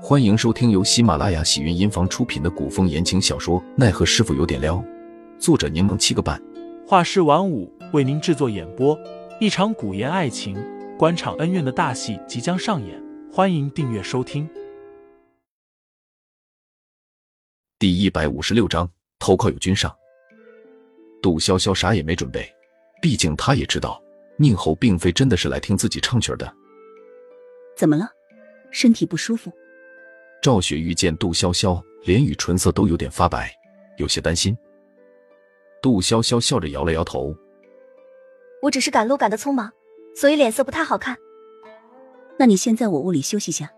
欢迎收听由喜马拉雅喜云音房出品的古风言情小说《奈何师傅有点撩》，作者柠檬七个半，画师晚舞为您制作演播。一场古言爱情、官场恩怨的大戏即将上演，欢迎订阅收听。第一百五十六章，投靠友君上。杜潇潇啥也没准备，毕竟他也知道宁侯并非真的是来听自己唱曲的。怎么了？身体不舒服？赵雪玉见杜潇潇脸与唇色都有点发白，有些担心。杜潇潇笑着摇了摇头：“我只是赶路赶得匆忙，所以脸色不太好看。”那你先在我屋里休息下。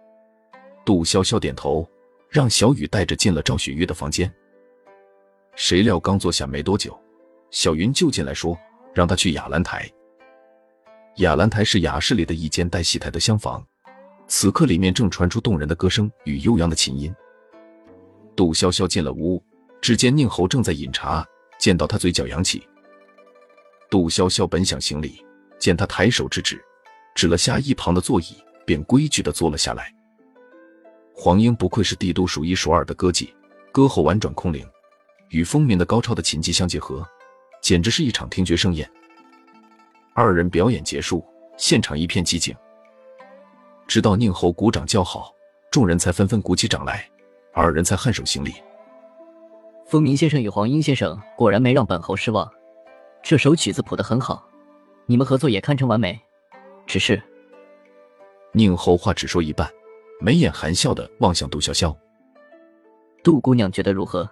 杜潇潇点头，让小雨带着进了赵雪玉的房间。谁料刚坐下没多久，小云就进来说让他去雅兰台。雅兰台是雅室里的一间带戏台的厢房。此刻里面正传出动人的歌声与悠扬的琴音。杜潇潇进了屋，只见宁侯正在饮茶，见到他嘴角扬起。杜潇潇本想行礼，见他抬手制止，指了下一旁的座椅，便规矩的坐了下来。黄英不愧是帝都数一数二的歌妓，歌喉婉转空灵，与风鸣的高超的琴技相结合，简直是一场听觉盛宴。二人表演结束，现场一片寂静。直到宁侯鼓掌叫好，众人才纷纷鼓起掌来，二人才颔首行礼。风鸣先生与黄英先生果然没让本侯失望，这首曲子谱得很好，你们合作也堪称完美。只是，宁侯话只说一半，眉眼含笑的望向杜潇潇。杜姑娘觉得如何？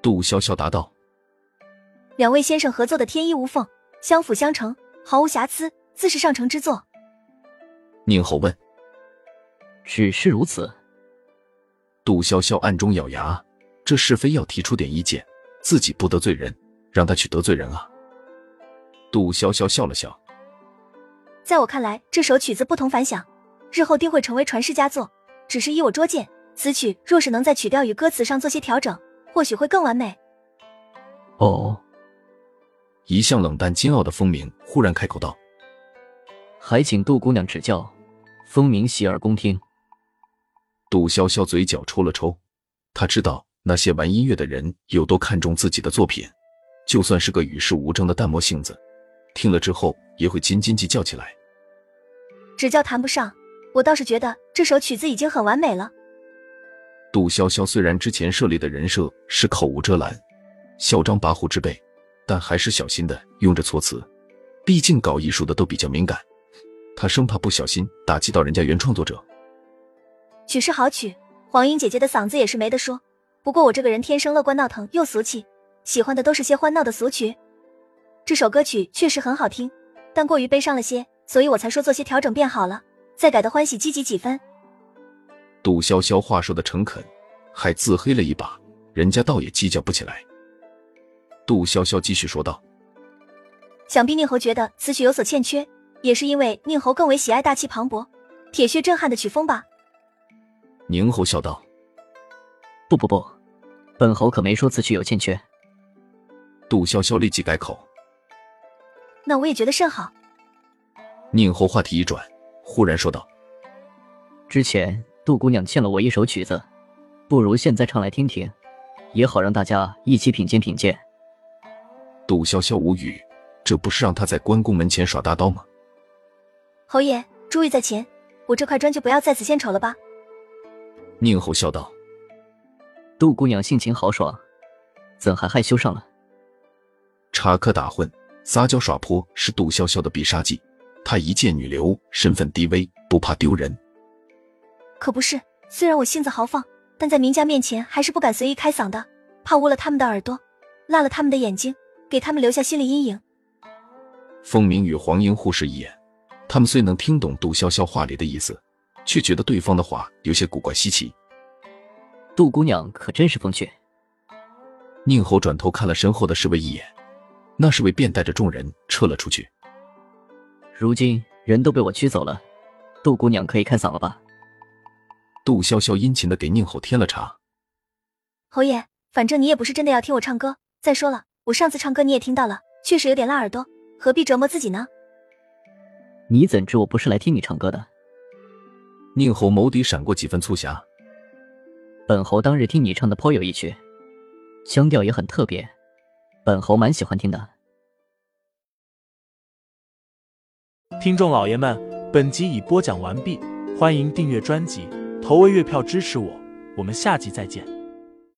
杜潇潇答道：“两位先生合作的天衣无缝，相辅相成，毫无瑕疵，自是上乘之作。”宁侯问：“只是如此？”杜潇潇暗中咬牙，这是非要提出点意见，自己不得罪人，让他去得罪人啊！杜潇潇笑了笑：“在我看来，这首曲子不同凡响，日后定会成为传世佳作。只是依我拙见，此曲若是能在曲调与歌词上做些调整，或许会更完美。”哦，一向冷淡金傲的风鸣忽然开口道。还请杜姑娘指教，风鸣洗耳恭听。杜潇潇嘴角抽了抽，他知道那些玩音乐的人有多看重自己的作品，就算是个与世无争的淡漠性子，听了之后也会斤斤计较起来。指教谈不上，我倒是觉得这首曲子已经很完美了。杜潇潇虽然之前设立的人设是口无遮拦、嚣张跋扈之辈，但还是小心的用着措辞，毕竟搞艺术的都比较敏感。他生怕不小心打击到人家原创作者。曲是好曲，黄英姐姐的嗓子也是没得说。不过我这个人天生乐观闹腾又俗气，喜欢的都是些欢闹的俗曲。这首歌曲确实很好听，但过于悲伤了些，所以我才说做些调整变好了，再改的欢喜积极几分。杜潇潇话说的诚恳，还自黑了一把，人家倒也计较不起来。杜潇潇继续说道：“想必宁侯觉得此曲有所欠缺。”也是因为宁侯更为喜爱大气磅礴、铁血震撼的曲风吧？宁侯笑道：“不不不，本侯可没说此曲有欠缺。”杜潇潇立即改口：“那我也觉得甚好。”宁侯话题一转，忽然说道：“之前杜姑娘欠了我一首曲子，不如现在唱来听听，也好让大家一起品鉴品鉴。”杜潇潇无语，这不是让他在关公门前耍大刀吗？侯爷，珠玉在前，我这块砖就不要在此献丑了吧。宁侯笑道：“杜姑娘性情豪爽，怎还害羞上了？”插科打诨、撒娇耍泼是杜潇潇的必杀技。她一介女流，身份低微，不怕丢人。可不是，虽然我性子豪放，但在名家面前还是不敢随意开嗓的，怕污了他们的耳朵，辣了他们的眼睛，给他们留下心理阴影。凤鸣与黄英互视一眼。他们虽能听懂杜潇潇话里的意思，却觉得对方的话有些古怪稀奇。杜姑娘可真是风趣。宁侯转头看了身后的侍卫一眼，那侍卫便带着众人撤了出去。如今人都被我驱走了，杜姑娘可以看嗓了吧？杜潇潇殷勤的给宁侯添了茶。侯爷，反正你也不是真的要听我唱歌。再说了，我上次唱歌你也听到了，确实有点辣耳朵，何必折磨自己呢？你怎知我不是来听你唱歌的？宁侯眸底闪过几分促狭。本侯当日听你唱的颇有一曲，腔调也很特别，本侯蛮喜欢听的。听众老爷们，本集已播讲完毕，欢迎订阅专辑，投喂月票支持我，我们下集再见。